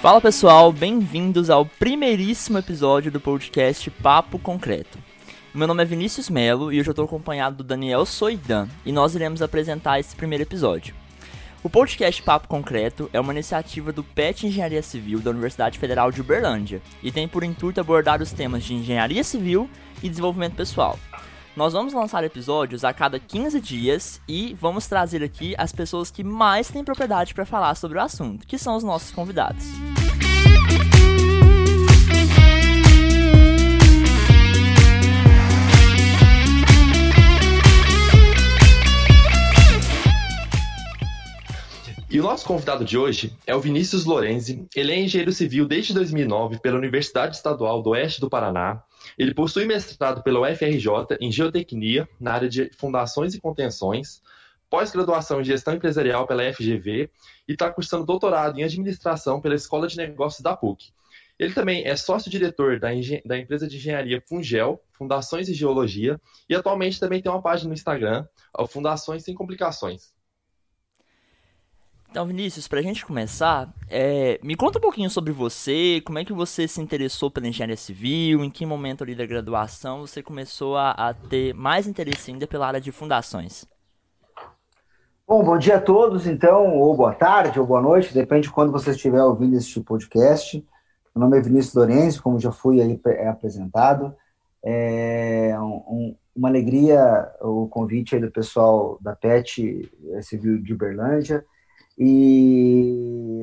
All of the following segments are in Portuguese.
Fala pessoal, bem-vindos ao primeiríssimo episódio do podcast Papo Concreto. Meu nome é Vinícius Melo e hoje eu estou acompanhado do Daniel Soidan e nós iremos apresentar esse primeiro episódio. O podcast Papo Concreto é uma iniciativa do PET Engenharia Civil da Universidade Federal de Uberlândia e tem por intuito abordar os temas de engenharia civil e desenvolvimento pessoal. Nós vamos lançar episódios a cada 15 dias e vamos trazer aqui as pessoas que mais têm propriedade para falar sobre o assunto, que são os nossos convidados. E o nosso convidado de hoje é o Vinícius Lorenzi. Ele é engenheiro civil desde 2009 pela Universidade Estadual do Oeste do Paraná. Ele possui mestrado pela UFRJ em Geotecnia, na área de fundações e contenções, pós-graduação em Gestão Empresarial pela FGV e está cursando doutorado em Administração pela Escola de Negócios da PUC. Ele também é sócio-diretor da, da, empresa de engenharia Fungel, Fundações e Geologia, e atualmente também tem uma página no Instagram, Fundações Sem Complicações. Então, Vinícius, para a gente começar, é, me conta um pouquinho sobre você, como é que você se interessou pela engenharia civil, em que momento ali da graduação você começou a, a ter mais interesse ainda pela área de fundações. Bom, bom dia a todos, então, ou boa tarde, ou boa noite, depende de quando você estiver ouvindo este podcast. Meu nome é Vinícius Lourenço, como já fui aí é apresentado. É um, uma alegria o convite aí do pessoal da PET Civil de Uberlândia. E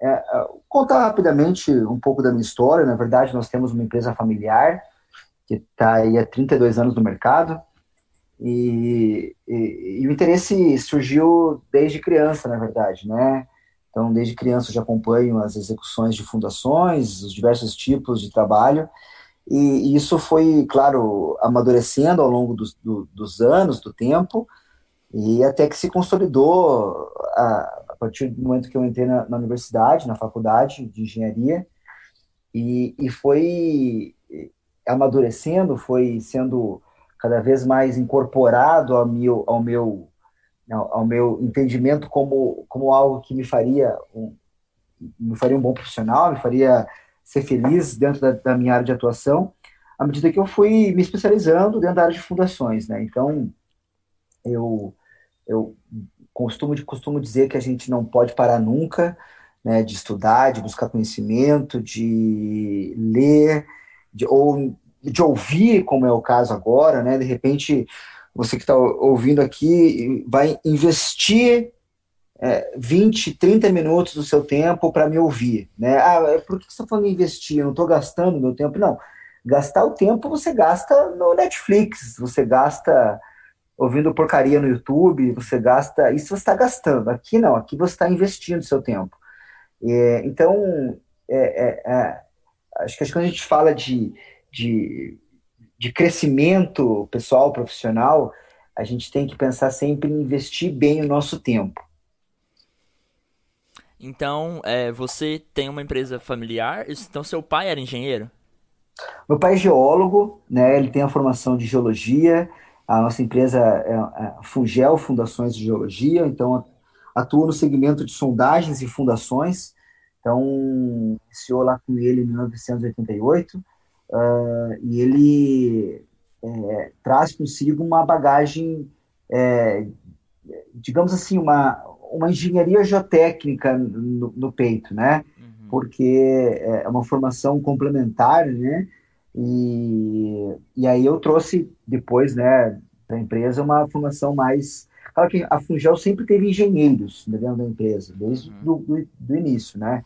é, é, contar rapidamente um pouco da minha história. Na verdade, nós temos uma empresa familiar que está aí há 32 anos no mercado. E, e, e, o interesse surgiu desde criança, na verdade, né? Então, desde criança eu já acompanho as execuções de fundações, os diversos tipos de trabalho, e, e isso foi, claro, amadurecendo ao longo dos, do, dos anos, do tempo, e até que se consolidou a, a partir do momento que eu entrei na, na universidade, na faculdade de engenharia, e, e foi amadurecendo, foi sendo cada vez mais incorporado ao meu, ao meu, ao meu entendimento como, como algo que me faria um, me faria um bom profissional, me faria ser feliz dentro da, da minha área de atuação, à medida que eu fui me especializando dentro da área de fundações, né? Então, eu eu costumo, costumo dizer que a gente não pode parar nunca né, de estudar, de buscar conhecimento, de ler, de, ou de ouvir, como é o caso agora, né? De repente, você que está ouvindo aqui vai investir é, 20, 30 minutos do seu tempo para me ouvir, né? Ah, por que você está falando investir? Eu não estou gastando meu tempo. Não, gastar o tempo você gasta no Netflix, você gasta ouvindo porcaria no YouTube, você gasta. Isso você está gastando. Aqui não, aqui você está investindo seu tempo. É, então, é, é, é acho que quando a gente fala de, de, de crescimento pessoal, profissional, a gente tem que pensar sempre em investir bem o nosso tempo. Então, é, você tem uma empresa familiar, então seu pai era engenheiro? Meu pai é geólogo, né? Ele tem a formação de geologia, a nossa empresa é a Fungel Fundações de Geologia, então atua no segmento de sondagens e fundações. Então, iniciou lá com ele em 1988 uh, e ele é, traz consigo uma bagagem, é, digamos assim, uma, uma engenharia geotécnica no, no peito, né? Uhum. Porque é uma formação complementar, né? E, e aí eu trouxe depois, né, da empresa uma formação mais. Claro que a Fungel sempre teve engenheiros dentro da empresa, desde uhum. do, do, do, início, né?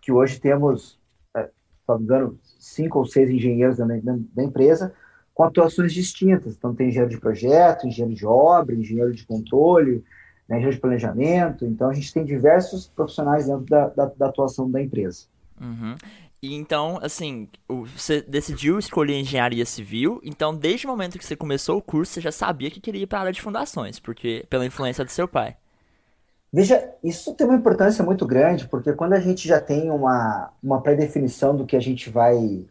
Que hoje temos, é, se não me engano, cinco ou seis engenheiros da, da, da, empresa com atuações distintas. Então, tem engenheiro de projeto, engenheiro de obra, engenheiro de controle, né, engenheiro de planejamento. Então, a gente tem diversos profissionais dentro da, da, da atuação da empresa. Uhum. E então, assim, você decidiu escolher engenharia civil, então desde o momento que você começou o curso, você já sabia que queria ir para a área de fundações, porque pela influência do seu pai. Veja, isso tem uma importância muito grande, porque quando a gente já tem uma, uma pré-definição do que a gente vai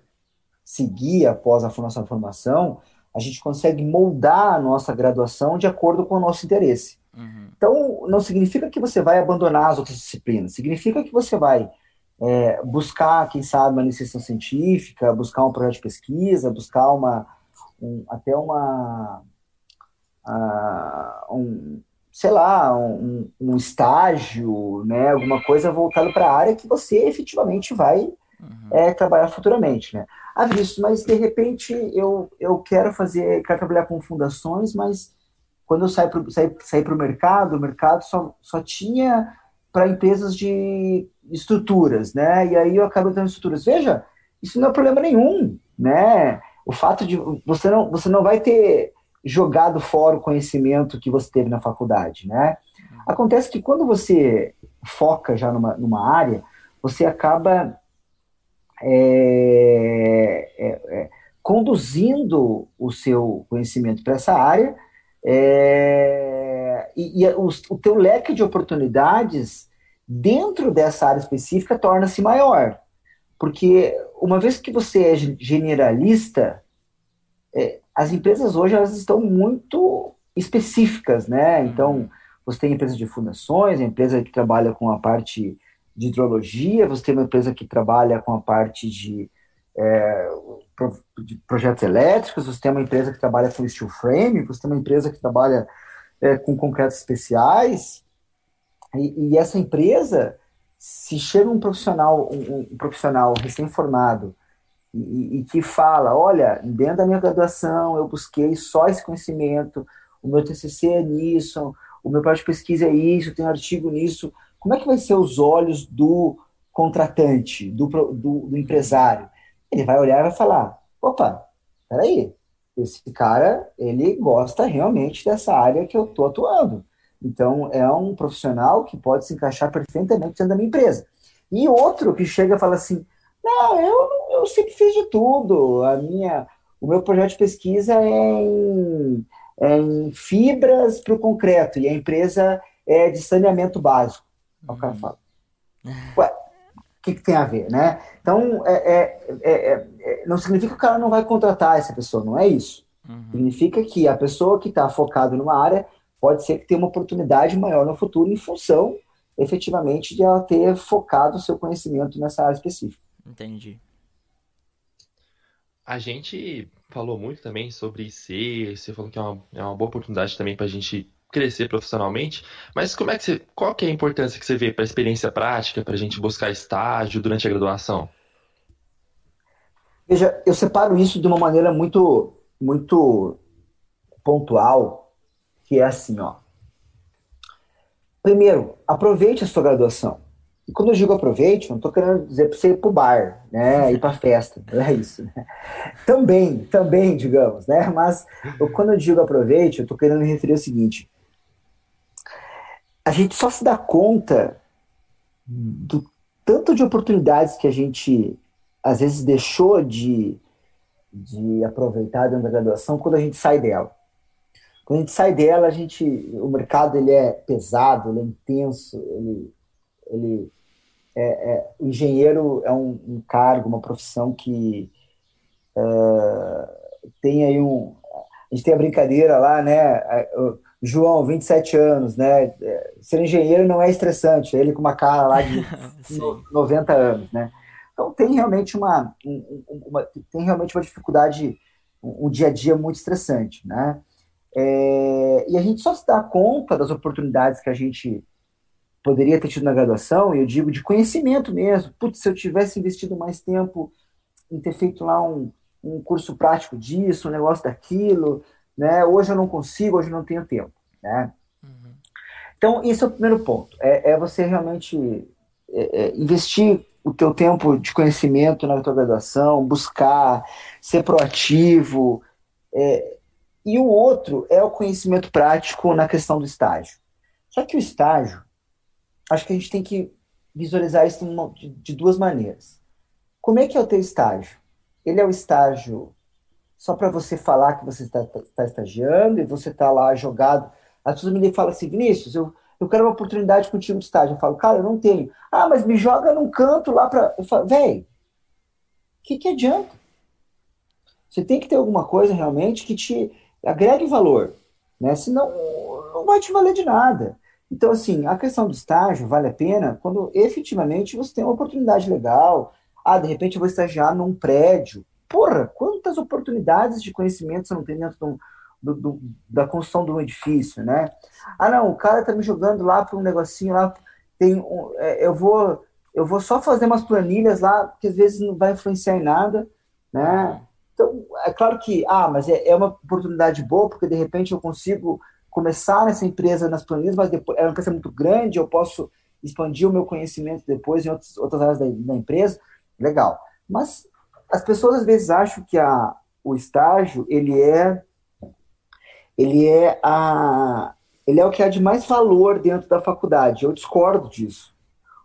seguir após a nossa formação, a gente consegue moldar a nossa graduação de acordo com o nosso interesse. Uhum. Então, não significa que você vai abandonar as outras disciplinas, significa que você vai é, buscar, quem sabe, uma iniciação científica, buscar um projeto de pesquisa, buscar uma, um, até uma, uh, um, sei lá, um, um, estágio, né, alguma coisa voltada para a área que você efetivamente vai uhum. é, trabalhar futuramente, né. Ah, mas de repente eu, eu quero fazer, quero trabalhar com fundações, mas quando eu saí para o mercado, o mercado só, só tinha para empresas de estruturas, né? E aí eu acabo tendo estruturas. Veja, isso não é problema nenhum, né? O fato de você não, você não vai ter jogado fora o conhecimento que você teve na faculdade, né? Acontece que quando você foca já numa, numa área, você acaba é, é, é, conduzindo o seu conhecimento para essa área é, e, e o, o teu leque de oportunidades dentro dessa área específica torna-se maior. Porque uma vez que você é generalista, é, as empresas hoje elas estão muito específicas, né? Então, você tem empresa de fundações, empresa que trabalha com a parte de hidrologia, você tem uma empresa que trabalha com a parte de, é, de projetos elétricos, você tem uma empresa que trabalha com steel frame, você tem uma empresa que trabalha é, com concretos especiais, e, e, essa empresa, se chega um profissional, um, um profissional recém-formado e, e, que fala, olha, dentro da minha graduação eu busquei só esse conhecimento, o meu TCC é nisso, o meu projeto de pesquisa é isso, tem um artigo nisso, como é que vai ser os olhos do contratante, do, do, do empresário? Ele vai olhar e vai falar, opa, peraí, esse cara, ele gosta realmente dessa área que eu estou atuando. Então, é um profissional que pode se encaixar perfeitamente dentro da minha empresa. E outro que chega e fala assim: não, eu, eu sempre fiz de tudo. A minha, o meu projeto de pesquisa é em, é em fibras para o concreto e a empresa é de saneamento básico. Uhum. O cara fala: ué, o que, que, tem a ver, né? Então, é, é, é, é, não significa que o cara não vai contratar essa pessoa, não é isso. Uhum. Significa que a pessoa que está focada numa área pode ser que tenha uma oportunidade maior no futuro em função, efetivamente, de ela ter focado o seu conhecimento nessa área específica. Entendi. A gente falou muito também sobre IC, você falou que é uma, é uma boa oportunidade também para a gente crescer profissionalmente, mas como é que você, qual que é a importância que você vê para a experiência prática, para a gente buscar estágio durante a graduação? Veja, eu separo isso de uma maneira muito, muito pontual, que é assim, ó. Primeiro, aproveite a sua graduação. E quando eu digo aproveite, não estou querendo dizer para você ir para o bar, né, ir para festa, não é isso. Né? Também, também, digamos, né, mas quando eu digo aproveite, eu estou querendo me referir ao seguinte, a gente só se dá conta do tanto de oportunidades que a gente, às vezes, deixou de, de aproveitar dentro da graduação quando a gente sai dela. Quando a gente sai dela, a gente, o mercado ele é pesado, ele é intenso, ele, ele é, é, o engenheiro é um, um, cargo, uma profissão que uh, tem aí um, a gente tem a brincadeira lá, né? João, 27 anos, né? Ser engenheiro não é estressante, ele com uma cara lá de 90 anos, né? Então tem realmente uma, uma, tem realmente uma dificuldade, um, um dia a dia muito estressante, né? É, e a gente só se dá conta das oportunidades que a gente poderia ter tido na graduação, e eu digo de conhecimento mesmo. Putz, se eu tivesse investido mais tempo em ter feito lá um, um curso prático disso, um negócio daquilo, né? Hoje eu não consigo, hoje eu não tenho tempo, né? Uhum. Então, esse é o primeiro ponto. É, é você realmente é, é investir o teu tempo de conhecimento na tua graduação, buscar, ser proativo, é, e o outro é o conhecimento prático na questão do estágio. Só que o estágio, acho que a gente tem que visualizar isso de duas maneiras. Como é que é o teu estágio? Ele é o estágio só para você falar que você está, está estagiando e você está lá jogado. As pessoas me falam assim, Vinícius, eu, eu quero uma oportunidade contigo de estágio. Eu falo, cara, eu não tenho. Ah, mas me joga num canto lá para. Eu falo, velho, o que, que adianta? Você tem que ter alguma coisa realmente que te agregue valor, né? Senão não vai te valer de nada. Então, assim, a questão do estágio vale a pena quando efetivamente você tem uma oportunidade legal. Ah, de repente eu vou estagiar num prédio. Porra, quantas oportunidades de conhecimento você não tem dentro do, do, do, da construção de um edifício, né? Ah, não, o cara tá me jogando lá para um negocinho lá, tem um, é, eu vou eu vou só fazer umas planilhas lá, que às vezes não vai influenciar em nada, né? Então, é claro que, ah, mas é, é uma oportunidade boa, porque de repente eu consigo começar nessa empresa nas planilhas, mas depois é uma empresa muito grande, eu posso expandir o meu conhecimento depois em outras, outras áreas da, da empresa, legal. Mas as pessoas às vezes acham que a, o estágio ele é ele é a ele é o que há de mais valor dentro da faculdade. Eu discordo disso.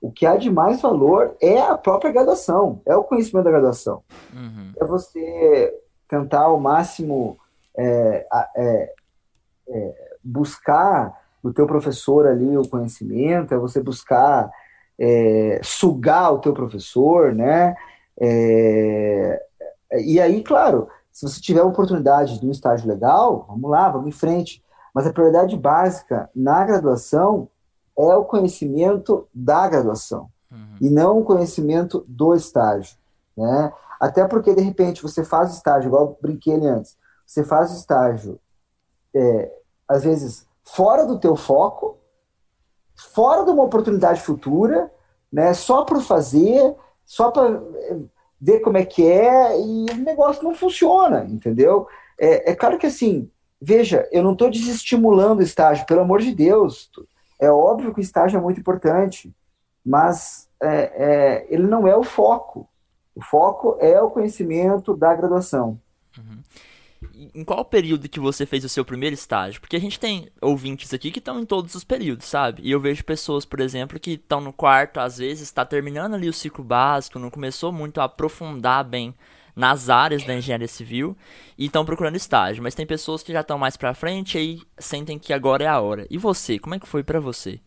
O que há de mais valor é a própria graduação, é o conhecimento da graduação. Uhum. É você tentar ao máximo é, é, é, buscar do teu professor ali o conhecimento, é você buscar é, sugar o teu professor, né? É, e aí, claro, se você tiver a oportunidade de um estágio legal, vamos lá, vamos em frente. Mas a prioridade básica na graduação é o conhecimento da graduação uhum. e não o conhecimento do estágio, né? Até porque de repente você faz estágio, igual eu brinquei ali antes, você faz estágio, é, às vezes fora do teu foco, fora de uma oportunidade futura, né? Só para fazer, só para é, ver como é que é e o negócio não funciona, entendeu? É, é claro que assim, veja, eu não estou desestimulando o estágio, pelo amor de Deus. É óbvio que o estágio é muito importante, mas é, é, ele não é o foco. O foco é o conhecimento da graduação. Uhum. Em qual período que você fez o seu primeiro estágio? Porque a gente tem ouvintes aqui que estão em todos os períodos, sabe? E eu vejo pessoas, por exemplo, que estão no quarto, às vezes está terminando ali o ciclo básico, não começou muito a aprofundar bem nas áreas da engenharia civil e estão procurando estágio, mas tem pessoas que já estão mais para frente e sentem que agora é a hora. E você, como é que foi para você?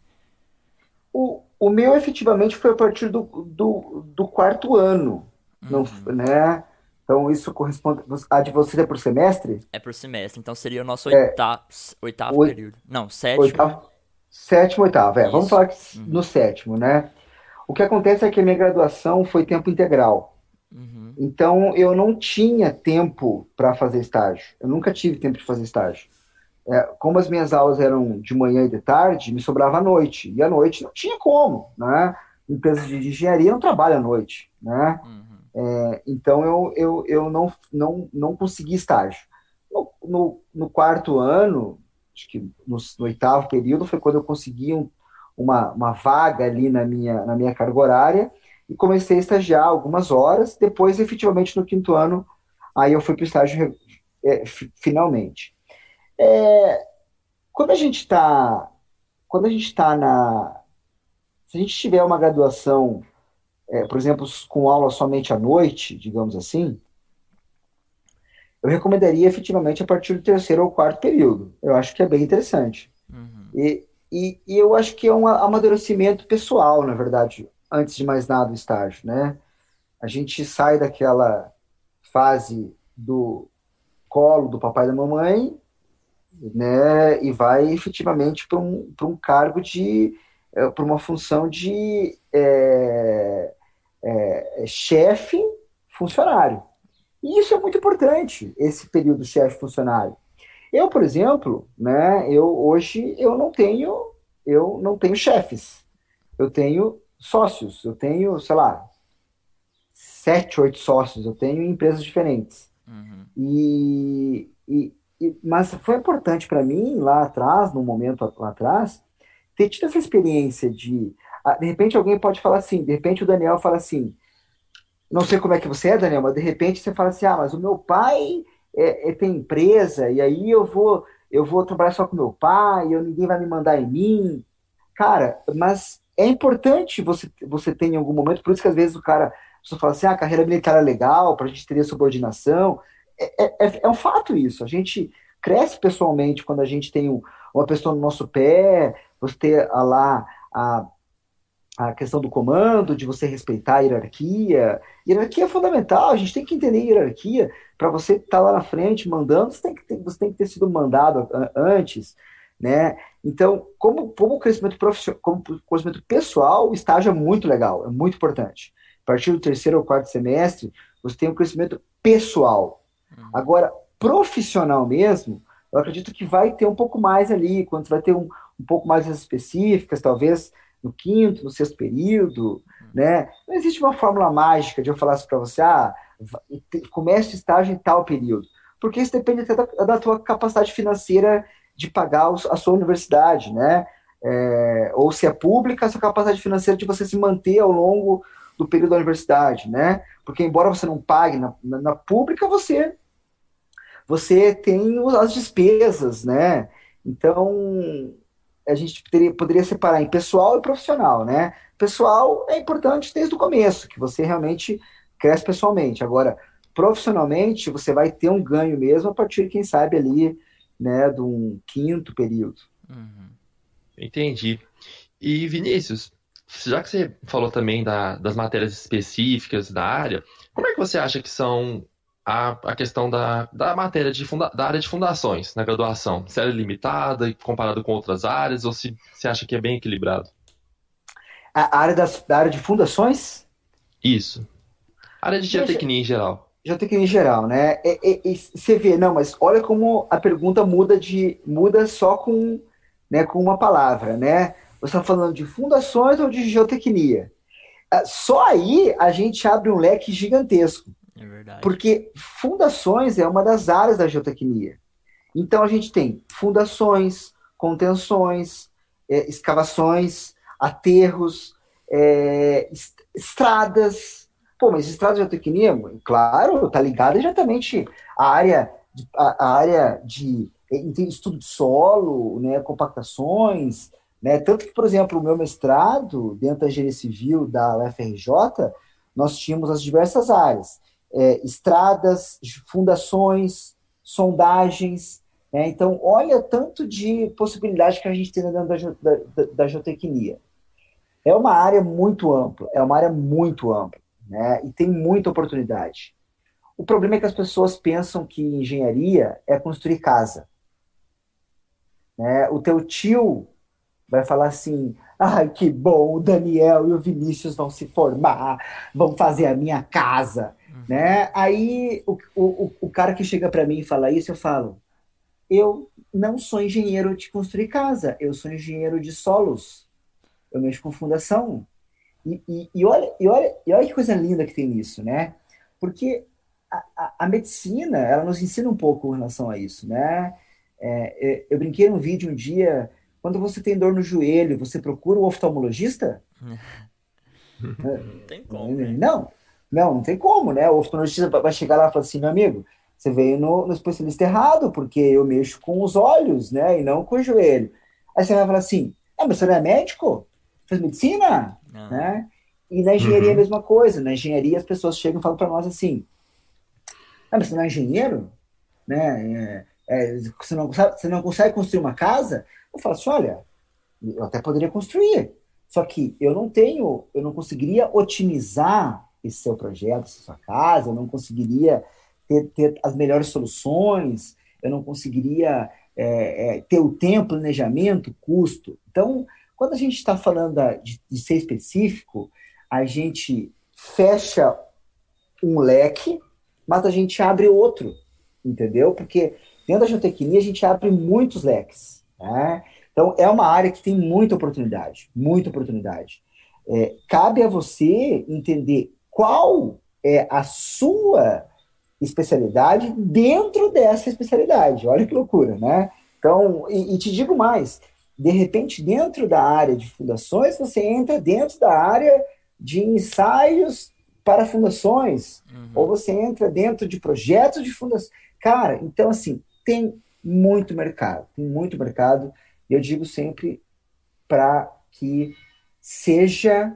O, o meu efetivamente foi a partir do, do, do quarto ano, uhum. não, né? Então isso corresponde. A de vocês é por semestre? É por semestre, então seria o nosso é, oitavo, oitavo oito, período. Não, sétimo. Oitavo, sétimo, oitavo, é. Isso. Vamos falar uhum. no sétimo, né? O que acontece é que a minha graduação foi tempo integral. Uhum. Então, eu não tinha tempo para fazer estágio. Eu nunca tive tempo de fazer estágio. É, como as minhas aulas eram de manhã e de tarde, me sobrava à noite. E à noite não tinha como, né? Empresas de engenharia não trabalham à noite, né? Uhum. É, então, eu, eu, eu não, não, não consegui estágio. No, no, no quarto ano, acho que no, no, oitavo período, foi quando eu consegui um, uma, uma vaga ali na minha, na minha carga horária e comecei a estagiar algumas horas. Depois, efetivamente, no quinto ano, aí eu fui para o estágio é, finalmente. É, quando a gente está, quando a gente está na, se a gente tiver uma graduação, é, por exemplo, com aula somente à noite, digamos assim, eu recomendaria efetivamente a partir do terceiro ou quarto período. Eu acho que é bem interessante. Uhum. E, e, e, eu acho que é um amadurecimento pessoal, na verdade antes de mais nada, o estágio, né? A gente sai daquela fase do colo do papai e da mamãe, né? E vai efetivamente para um, um cargo de. É, para uma função de é, é, chefe funcionário. E isso é muito importante, esse período chefe funcionário. Eu, por exemplo, né, eu hoje eu não tenho eu não tenho chefes. Eu tenho sócios. Eu tenho, sei lá, sete, oito sócios. Eu tenho em empresas diferentes. Uhum. E, e, e, mas foi importante para mim lá atrás, no momento lá atrás, ter tido essa experiência de. De repente alguém pode falar assim, de repente o Daniel fala assim, não sei como é que você é, Daniel, mas de repente você fala assim, ah, mas o meu pai é, é, tem empresa, e aí eu vou, eu vou trabalhar só com meu pai, eu, ninguém vai me mandar em mim. Cara, mas é importante você, você ter em algum momento, por isso que às vezes o cara só fala assim, ah, a carreira militar é legal, para a gente ter subordinação. É, é, é, é, um fato isso. A gente cresce pessoalmente quando a gente tem um, uma pessoa no nosso pé, você ter a, lá a, a questão do comando, de você respeitar a hierarquia. Hierarquia é fundamental, a gente tem que entender a hierarquia. Para você estar tá lá na frente mandando, você tem, que ter, você tem que ter sido mandado antes. Né? Então, como, como crescimento profissional, como crescimento pessoal, o estágio é muito legal, é muito importante. A partir do terceiro ou quarto semestre, você tem um crescimento pessoal. Uhum. Agora, profissional mesmo, eu acredito que vai ter um pouco mais ali, quando vai ter um, um pouco mais específicas, talvez no quinto, no sexto período, uhum. né? Não existe uma fórmula mágica de eu falar assim para você, ah, comece o estágio em tal período, porque isso depende até da, da tua capacidade financeira de pagar a sua universidade, né? É, ou se é pública, a sua capacidade financeira de você se manter ao longo do período da universidade, né? Porque embora você não pague na, na, na pública, você você tem as despesas, né? Então a gente teria, poderia separar em pessoal e profissional, né? Pessoal é importante desde o começo, que você realmente cresce pessoalmente. Agora, profissionalmente, você vai ter um ganho mesmo a partir, quem sabe, ali né, de um quinto período. Uhum. Entendi. E Vinícius, já que você falou também da, das matérias específicas da área, como é que você acha que são a, a questão da, da matéria de funda, da área de fundações na graduação? Se ela é limitada comparado com outras áreas ou se você acha que é bem equilibrado? A área das, da área de fundações? Isso. A área de geotecnia em geral geotecnia em geral, né? E, e, e, você vê, não, mas olha como a pergunta muda de muda só com, né, com uma palavra, né? Você está falando de fundações ou de geotecnia? Ah, só aí a gente abre um leque gigantesco. É verdade. Porque fundações é uma das áreas da geotecnia. Então a gente tem fundações, contenções, é, escavações, aterros, é, estradas, Pô, mas estrada de geotecnia, claro, tá ligada diretamente à área à, área de estudo de solo, né, compactações, né, tanto que, por exemplo, o meu mestrado, dentro da engenharia civil da UFRJ, nós tínhamos as diversas áreas, é, estradas, fundações, sondagens, né, então olha tanto de possibilidade que a gente tem dentro da, da, da geotecnia. É uma área muito ampla, é uma área muito ampla né? E tem muita oportunidade. O problema é que as pessoas pensam que engenharia é construir casa. Né? O teu tio vai falar assim: ai, que bom, o Daniel e o Vinícius vão se formar, vão fazer a minha casa. Uhum. Né? Aí o, o, o cara que chega para mim e fala isso, eu falo: eu não sou engenheiro de construir casa, eu sou engenheiro de solos. Eu mexo com fundação. E, e, e, olha, e, olha, e olha que coisa linda que tem nisso, né? Porque a, a, a medicina, ela nos ensina um pouco em relação a isso, né? É, é eu brinquei num vídeo um dia, quando você tem dor no joelho, você procura o oftalmologista? não tem como. Né? Não, não, não tem como, né? O oftalmologista vai chegar lá e falar assim, meu amigo, você veio no, no especialista errado, porque eu mexo com os olhos, né? E não com o joelho. Aí você vai falar assim, ah, mas você não é médico? Fez medicina? Ah. Né? E na engenharia uhum. a mesma coisa. Na engenharia as pessoas chegam e falam para nós assim: ah, mas você não é engenheiro? Né? É, é, você, não, você não consegue construir uma casa? Eu falo assim: olha, eu até poderia construir. Só que eu não tenho, eu não conseguiria otimizar esse seu projeto, essa sua casa, eu não conseguiria ter, ter as melhores soluções, eu não conseguiria é, é, ter o tempo, planejamento, custo. Então, quando a gente está falando de, de ser específico, a gente fecha um leque, mas a gente abre outro, entendeu? Porque dentro da geotecnia a gente abre muitos leques. Né? Então é uma área que tem muita oportunidade, muita oportunidade. É, cabe a você entender qual é a sua especialidade dentro dessa especialidade. Olha que loucura, né? Então, e, e te digo mais, de repente, dentro da área de fundações, você entra dentro da área de ensaios para fundações, uhum. ou você entra dentro de projetos de fundações. Cara, então, assim, tem muito mercado, tem muito mercado, e eu digo sempre para que seja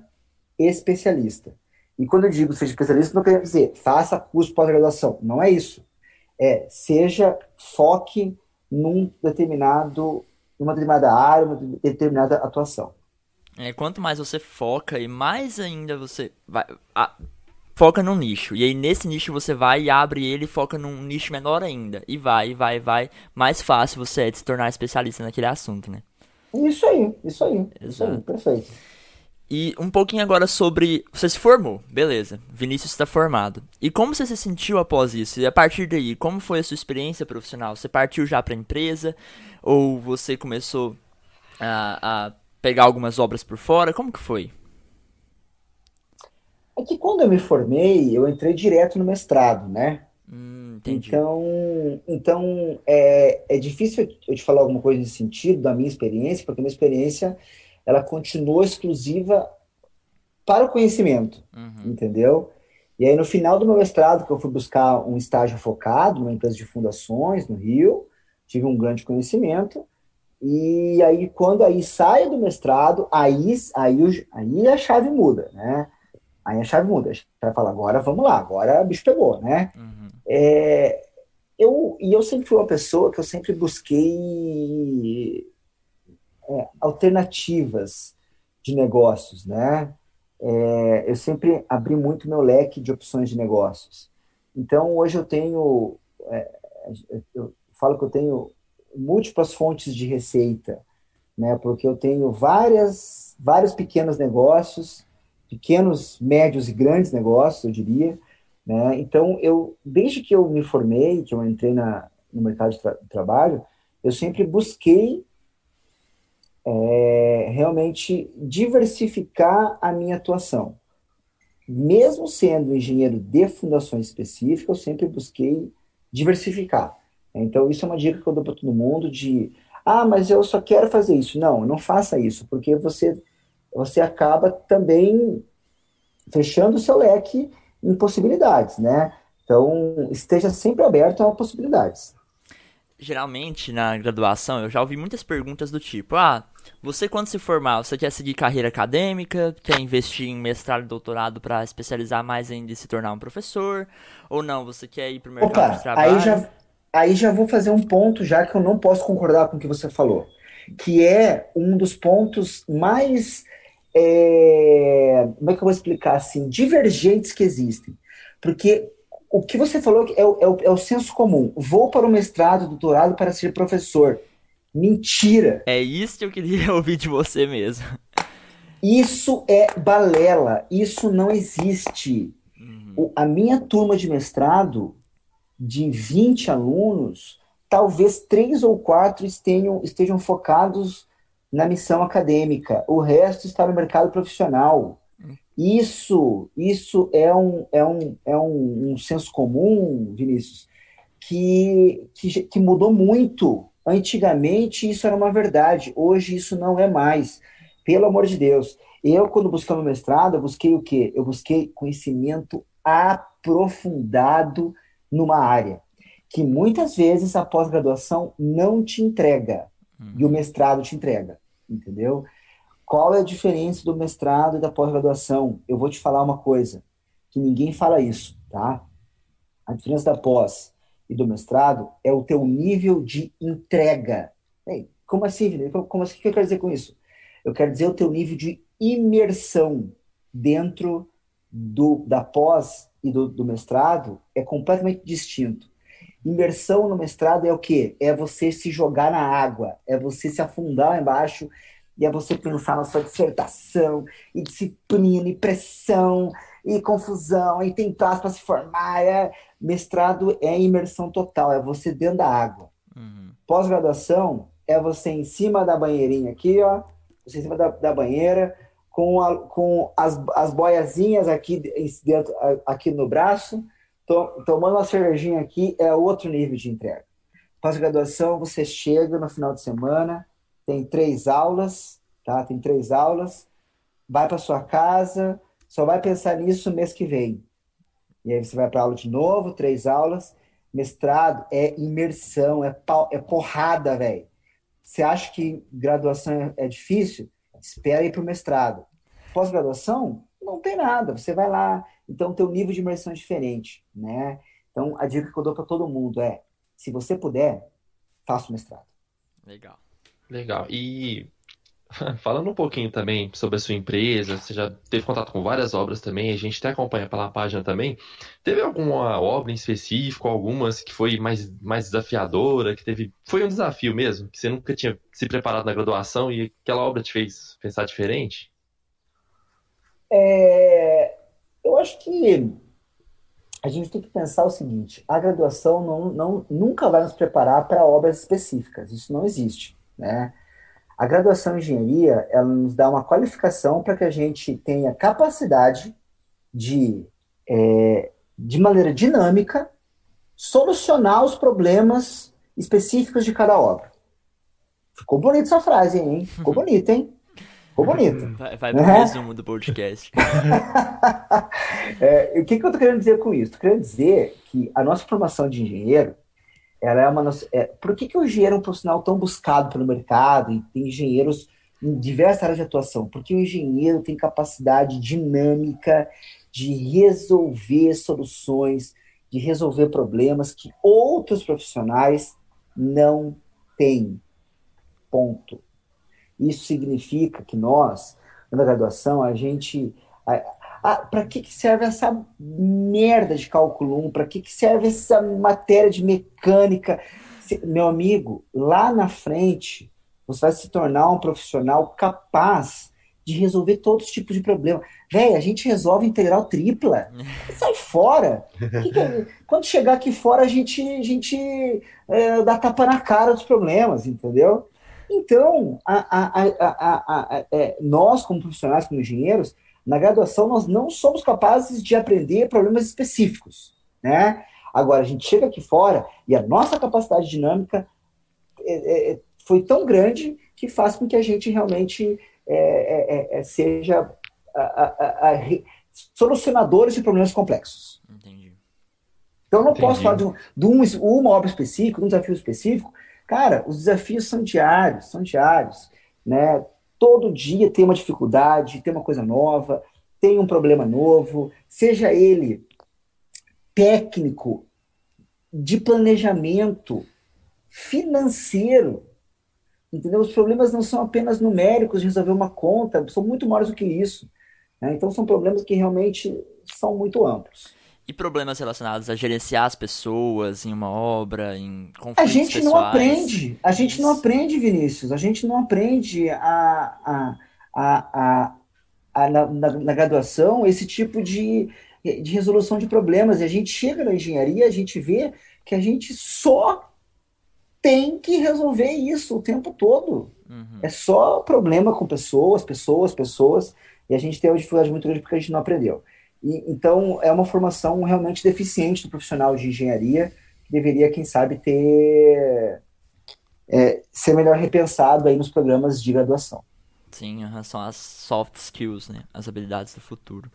especialista. E quando eu digo seja especialista, não quer dizer faça curso pós-graduação. Não é isso. É seja, foque num determinado uma determinada área, uma determinada atuação. É, quanto mais você foca e mais ainda você vai, a, foca num nicho. E aí nesse nicho você vai e abre ele e foca num nicho menor ainda. E vai, vai, vai. Mais fácil você é de se tornar especialista naquele assunto, né? Isso aí, isso aí. Exato. Isso aí, perfeito. E um pouquinho agora sobre. Você se formou, beleza. Vinícius está formado. E como você se sentiu após isso? E a partir daí, como foi a sua experiência profissional? Você partiu já para a empresa? Ou você começou a, a, pegar algumas obras por fora? Como que foi? É que quando eu me formei, eu entrei direto no mestrado, né? Hum, então, então é, é difícil eu te falar alguma coisa nesse sentido, da minha experiência, porque a minha experiência ela continua exclusiva para o conhecimento, uhum. entendeu? E aí, no final do meu mestrado, que eu fui buscar um estágio focado numa empresa de fundações no Rio, tive um grande conhecimento. E aí, quando aí saio do mestrado, aí, aí, aí a chave muda, né? Aí a chave muda. A gente vai falar, agora vamos lá, agora o bicho pegou, né? Uhum. É, eu, e eu sempre fui uma pessoa que eu sempre busquei é, alternativas de negócios, né? É, eu sempre abri muito meu leque de opções de negócios. Então, hoje eu tenho, é, eu falo que eu tenho múltiplas fontes de receita, né? Porque eu tenho várias, vários pequenos negócios, pequenos, médios e grandes negócios, eu diria. Né? Então, eu, desde que eu me formei, que eu entrei na, no mercado de tra trabalho, eu sempre busquei é, realmente diversificar a minha atuação. Mesmo sendo engenheiro de fundações específicas, eu sempre busquei diversificar. Então, isso é uma dica que eu dou para todo mundo de, ah, mas eu só quero fazer isso. Não, não faça isso, porque você, você acaba também fechando o seu leque em possibilidades, né? Então, esteja sempre aberto a possibilidades. Geralmente, na graduação, eu já ouvi muitas perguntas do tipo, ah, você, quando se formar, você quer seguir carreira acadêmica? Quer investir em mestrado e doutorado para especializar mais ainda e se tornar um professor? Ou não, você quer ir para o mercado Opa, de trabalho? Aí já, aí já vou fazer um ponto, já que eu não posso concordar com o que você falou, que é um dos pontos mais. É, como é que eu vou explicar assim? Divergentes que existem. Porque o que você falou é o, é é o senso comum. Vou para o mestrado, doutorado para ser professor. Mentira. É isso que eu queria ouvir de você mesmo. Isso é balela. Isso não existe. Uhum. O, a minha turma de mestrado, de 20 alunos, talvez três ou quatro estejam, estejam focados na missão acadêmica. O resto está no mercado profissional. Isso, isso é um, é um, é um, um senso comum, Vinícius, que, que, que mudou muito Antigamente isso era uma verdade, hoje isso não é mais. Pelo amor de Deus. Eu, quando busquei meu mestrado, eu busquei o quê? Eu busquei conhecimento aprofundado numa área que muitas vezes a pós-graduação não te entrega uhum. e o mestrado te entrega, entendeu? Qual é a diferença do mestrado e da pós-graduação? Eu vou te falar uma coisa, que ninguém fala isso, tá? A diferença da pós e do mestrado é o teu nível de entrega. Como assim, Vinícius? Como assim? O que eu quero dizer com isso? Eu quero dizer o teu nível de imersão dentro do, da pós e do, do mestrado é completamente distinto. Imersão no mestrado é o quê? É você se jogar na água, é você se afundar lá embaixo e é você pensar na sua dissertação, e disciplina, e pressão, e confusão, e tem prazo para se formar. É... Mestrado é imersão total, é você dentro da água. Uhum. Pós-graduação é você em cima da banheirinha aqui, ó, você em cima da, da banheira, com, a, com as, as boiazinhas aqui dentro, aqui no braço, to, tomando uma cervejinha aqui, é outro nível de entrega. Pós-graduação, você chega no final de semana, tem três aulas, tá? Tem três aulas, vai para sua casa, só vai pensar nisso mês que vem. E aí você vai para aula de novo, três aulas. Mestrado é imersão, é, pau, é porrada, velho. Você acha que graduação é, difícil? Espera aí para o mestrado. Pós-graduação, não tem nada. Você vai lá. Então, teu nível de imersão é diferente, né? Então, a dica que eu dou para todo mundo é, se você puder, faça o mestrado. Legal. Legal. E Falando um pouquinho também sobre a sua empresa, você já teve contato com várias obras também, a gente até acompanha pela página também. Teve alguma obra em específico, algumas que foi mais, mais desafiadora, que teve. Foi um desafio mesmo, que você nunca tinha se preparado na graduação e aquela obra te fez pensar diferente? É, eu acho que a gente tem que pensar o seguinte: a graduação não, não, nunca vai nos preparar para obras específicas, isso não existe. Né? A graduação em engenharia ela nos dá uma qualificação para que a gente tenha capacidade de, é, de maneira dinâmica, solucionar os problemas específicos de cada obra. Ficou bonita essa frase, hein? Ficou bonita, hein? Ficou bonita. Vai, vai pro é? resumo do podcast. é, o que, que eu estou querendo dizer com isso? Estou querendo dizer que a nossa formação de engenheiro ela é uma. É, por que, que o engenheiro é um profissional tão buscado pelo mercado e tem engenheiros em diversas áreas de atuação? Porque o engenheiro tem capacidade dinâmica de resolver soluções, de resolver problemas que outros profissionais não têm. Ponto. Isso significa que nós, na graduação, a gente. Ah, para que, que serve essa merda de cálculo 1? Para que, que serve essa matéria de mecânica? Meu amigo, lá na frente, você vai se tornar um profissional capaz de resolver todos os tipos de problemas. Véi, a gente resolve integral tripla. Sai fora. Que que é? Quando chegar aqui fora, a gente, a gente é, dá tapa na cara dos problemas, entendeu? Então, a, a, a, é, nós, como profissionais, como engenheiros, na graduação, nós não somos capazes de aprender problemas específicos, né? Agora, a gente chega aqui fora e a nossa capacidade dinâmica é, é, é foi tão grande que faz com que a gente realmente é, é, é seja a, a, a, solucionadores de problemas complexos. Entendi. Então, eu não Entendi. posso falar de, um, de um, uma obra específica, de um desafio específico. Cara, os desafios são diários, são diários, né? Todo dia tem uma dificuldade, tem uma coisa nova, tem um problema novo, seja ele técnico, de planejamento, financeiro. Entendeu? Os problemas não são apenas numéricos de resolver uma conta, são muito maiores do que isso. Né? Então, são problemas que realmente são muito amplos. E problemas relacionados a gerenciar as pessoas em uma obra, em conflitos A gente pessoais. não aprende. A gente não aprende, Vinícius. A gente não aprende a, a, a, a, a na, na, na, graduação esse tipo de, de resolução de problemas. E a gente chega na engenharia, a gente vê que a gente só tem que resolver isso o tempo todo. Uhum. É só problema com pessoas, pessoas, pessoas. E a gente tem uma dificuldade muito grande porque a gente não aprendeu. E, então, é uma formação realmente deficiente do profissional de engenharia, que deveria, quem sabe, ter é, ser melhor repensado aí nos programas de graduação. Sim, são as soft skills, né? As habilidades do futuro.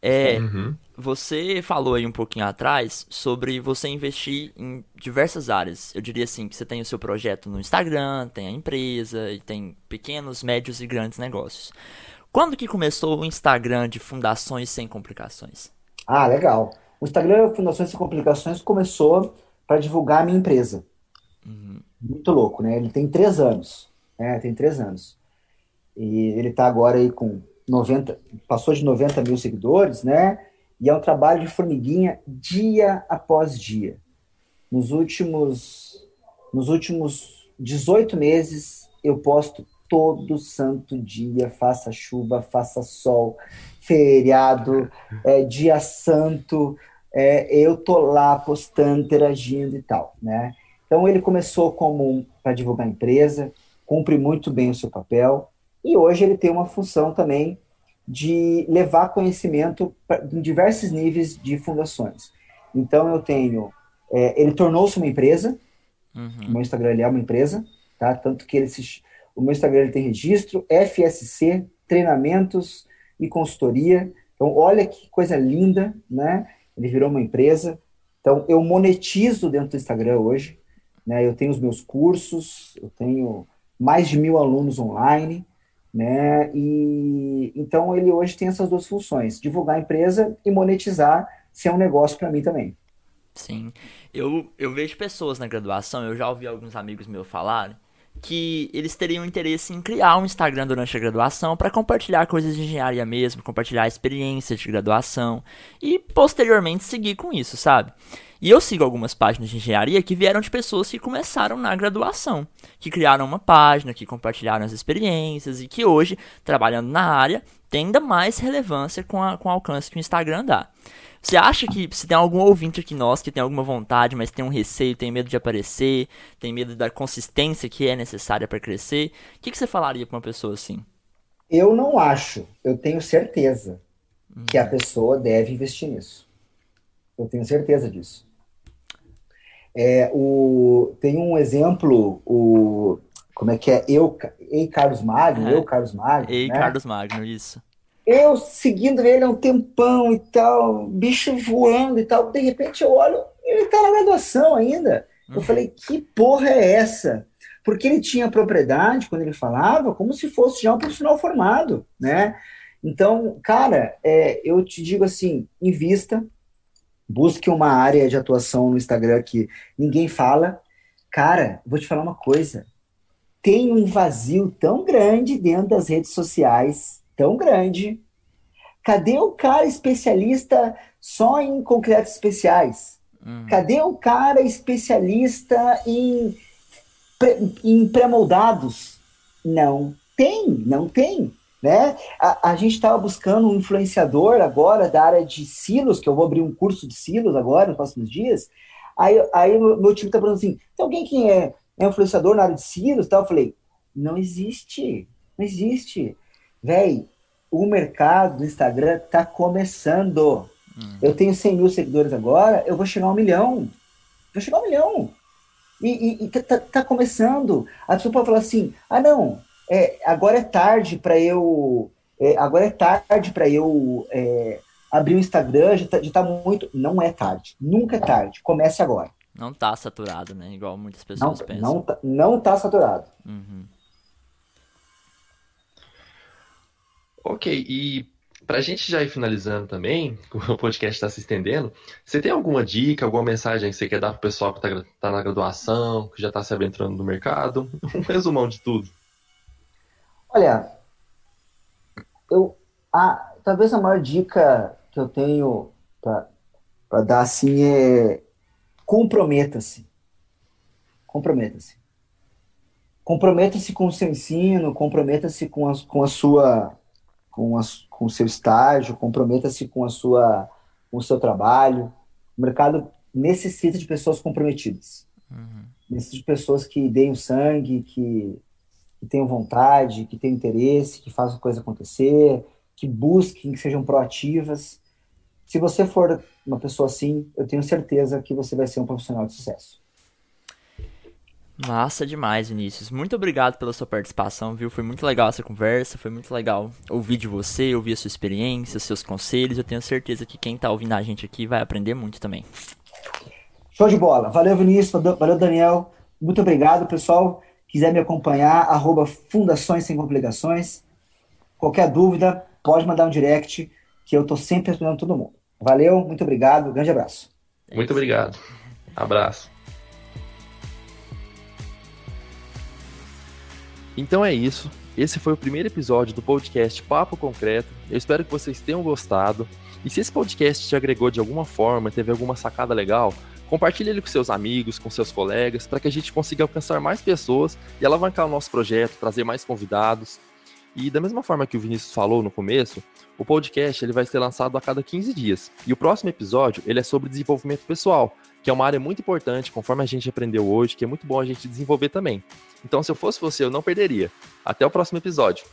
É, uhum. Você falou aí um pouquinho atrás sobre você investir em diversas áreas. Eu diria assim que você tem o seu projeto no Instagram, tem a empresa e tem pequenos, médios e grandes negócios. Quando que começou o Instagram de Fundações Sem Complicações? Ah, legal. O Instagram Fundações Sem Complicações começou para divulgar a minha empresa. Uhum. Muito louco, né? Ele tem três anos. É, tem três anos. E ele está agora aí com 90, passou de 90 mil seguidores, né? E é um trabalho de formiguinha dia após dia. Nos últimos, nos últimos 18 meses, eu posto todo santo dia, faça chuva, faça sol, feriado, é, dia santo, é, eu tô lá postando, interagindo e tal, né? Então ele começou como para divulgar a empresa, cumpre muito bem o seu papel e hoje ele tem uma função também de levar conhecimento pra, em diversos níveis de fundações. Então eu tenho, é, ele tornou-se uma empresa, uhum. o meu Instagram é uma empresa, tá? Tanto que ele se o meu Instagram tem registro, FSC, treinamentos e consultoria. Então, olha que coisa linda, né? Ele virou uma empresa. Então, eu monetizo dentro do Instagram hoje. Né? Eu tenho os meus cursos, eu tenho mais de mil alunos online, né? E então ele hoje tem essas duas funções: divulgar a empresa e monetizar, ser um negócio para mim também. Sim, eu, eu vejo pessoas na graduação, eu já ouvi alguns amigos meus falarem que eles teriam interesse em criar um Instagram durante a graduação para compartilhar coisas de engenharia mesmo, compartilhar experiências de graduação e posteriormente seguir com isso, sabe? E eu sigo algumas páginas de engenharia que vieram de pessoas que começaram na graduação, que criaram uma página, que compartilharam as experiências e que hoje, trabalhando na área, tem ainda mais relevância com, a, com o alcance que o Instagram dá. Você acha que se tem algum ouvinte aqui nosso que tem alguma vontade, mas tem um receio, tem medo de aparecer, tem medo da consistência que é necessária para crescer, o que, que, você falaria para uma pessoa assim? Eu não acho, eu tenho certeza uhum. que a uhum. pessoa deve investir nisso. Eu tenho certeza disso. É, o, tem um exemplo, o, como é que é? Eu, Ei Carlos Magno, é. eu Carlos Magno. Ei né? Carlos Magno, isso. Eu seguindo ele há um tempão e tal, bicho voando e tal. De repente eu olho, ele tá na graduação ainda. Eu uhum. falei, que porra é essa? Porque ele tinha propriedade, quando ele falava, como se fosse já um profissional formado, né? Então, cara, é, eu te digo assim, invista, Busque uma área de atuação no Instagram que ninguém fala. Cara, vou te falar uma coisa. Tem um vazio tão grande dentro das redes sociais, tão grande. Cadê o cara especialista só em concretos especiais? Uhum. Cadê o cara especialista em, em pré-moldados? Não tem, não tem. Né? A, a gente estava buscando um influenciador agora da área de silos, que eu vou abrir um curso de silos agora, nos próximos dias. Aí, aí meu time está falando assim: tem alguém que é, é influenciador na área de silos? Tal? Eu falei: não existe, não existe. Véi, o mercado do Instagram está começando. Hum. Eu tenho 100 mil seguidores agora, eu vou chegar a um milhão. Vou chegar a um milhão. E, e, e tá, tá, começando. A pessoa pode falar assim: ah, não, é, agora é tarde para eu. É, agora é tarde para eu é, abrir o Instagram, já tá, já tá, muito. Não é tarde. Nunca é tarde. Comece agora. Não tá saturado, né? Igual muitas pessoas não, pensam. Não tá, não tá saturado. Uhum. Ok, e para a gente já ir finalizando também, o podcast está se estendendo, você tem alguma dica, alguma mensagem que você quer dar para o pessoal que está tá na graduação, que já está se aventurando no mercado? Um resumão de tudo. Olha, eu, a, talvez a maior dica que eu tenho para dar assim é comprometa-se. Comprometa-se. Comprometa-se com o seu ensino, comprometa-se com com a sua com, a, com o seu estágio, comprometa-se com a sua com o seu trabalho. O mercado necessita de pessoas comprometidas. Uhum. Necessita de pessoas que deem o sangue, que que tenham vontade, que tenham interesse, que façam a coisa acontecer, que busquem, que sejam proativas. Se você for uma pessoa assim, eu tenho certeza que você vai ser um profissional de sucesso. Massa demais, Vinícius. Muito obrigado pela sua participação, viu? Foi muito legal essa conversa, foi muito legal ouvir de você, ouvir a sua experiência, seus conselhos. Eu tenho certeza que quem está ouvindo a gente aqui vai aprender muito também. Show de bola. Valeu, Vinícius. Valeu, Daniel. Muito obrigado, pessoal quiser me acompanhar, arroba Fundações Sem Complicações. Qualquer dúvida, pode mandar um direct, que eu estou sempre respondendo todo mundo. Valeu, muito obrigado, grande abraço. Muito obrigado. Abraço. Então é isso. Esse foi o primeiro episódio do podcast Papo Concreto. Eu espero que vocês tenham gostado. E se esse podcast te agregou de alguma forma, teve alguma sacada legal, Compartilhe ele com seus amigos, com seus colegas, para que a gente consiga alcançar mais pessoas e alavancar o nosso projeto, trazer mais convidados. E da mesma forma que o Vinícius falou no começo, o podcast ele vai ser lançado a cada 15 dias. E o próximo episódio ele é sobre desenvolvimento pessoal, que é uma área muito importante, conforme a gente aprendeu hoje, que é muito bom a gente desenvolver também. Então, se eu fosse você, eu não perderia. Até o próximo episódio.